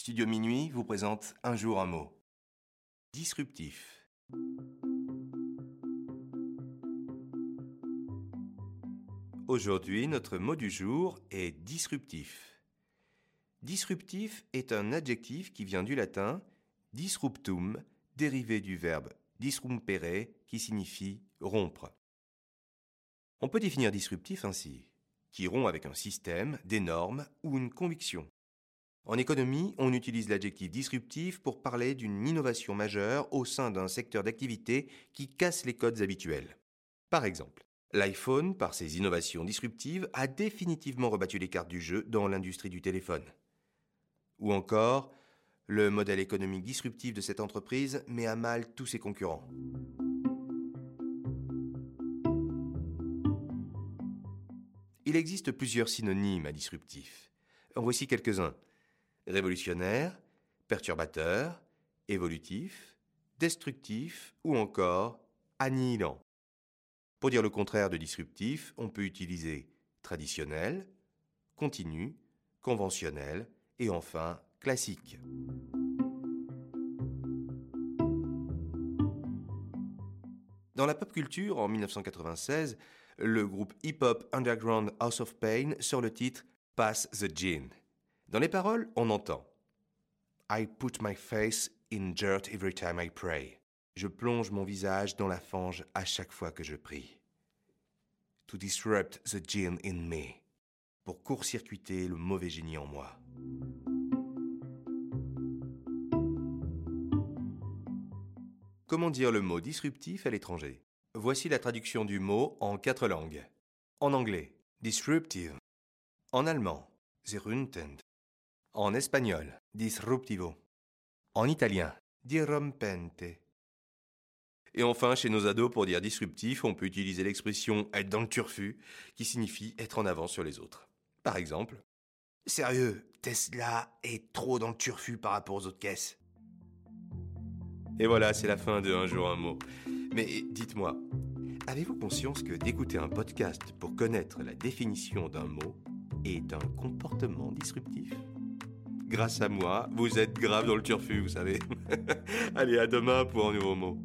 Studio Minuit vous présente Un jour un mot. Disruptif. Aujourd'hui, notre mot du jour est disruptif. Disruptif est un adjectif qui vient du latin disruptum, dérivé du verbe disrumpere, qui signifie rompre. On peut définir disruptif ainsi qui rompt avec un système, des normes ou une conviction. En économie, on utilise l'adjectif disruptif pour parler d'une innovation majeure au sein d'un secteur d'activité qui casse les codes habituels. Par exemple, l'iPhone, par ses innovations disruptives, a définitivement rebattu les cartes du jeu dans l'industrie du téléphone. Ou encore, le modèle économique disruptif de cette entreprise met à mal tous ses concurrents. Il existe plusieurs synonymes à disruptif. En voici quelques-uns. Révolutionnaire, perturbateur, évolutif, destructif ou encore annihilant. Pour dire le contraire de disruptif, on peut utiliser traditionnel, continu, conventionnel et enfin classique. Dans la pop culture, en 1996, le groupe hip-hop underground House of Pain sort le titre Pass the Gin. Dans les paroles, on entend I put my face in dirt every time I pray. Je plonge mon visage dans la fange à chaque fois que je prie. To disrupt the gin in me. Pour court-circuiter le mauvais génie en moi. Comment dire le mot disruptif à l'étranger? Voici la traduction du mot en quatre langues. En anglais, disruptive. En allemand, zerruntend. En espagnol, disruptivo. En italien, dirompente. Et enfin, chez nos ados, pour dire disruptif, on peut utiliser l'expression être dans le turfu, qui signifie être en avance sur les autres. Par exemple, Sérieux, Tesla est trop dans le turfu par rapport aux autres caisses. Et voilà, c'est la fin de Un jour un mot. Mais dites-moi, avez-vous conscience que d'écouter un podcast pour connaître la définition d'un mot est un comportement disruptif? Grâce à moi, vous êtes grave dans le turfu, vous savez. Allez, à demain pour un nouveau mot.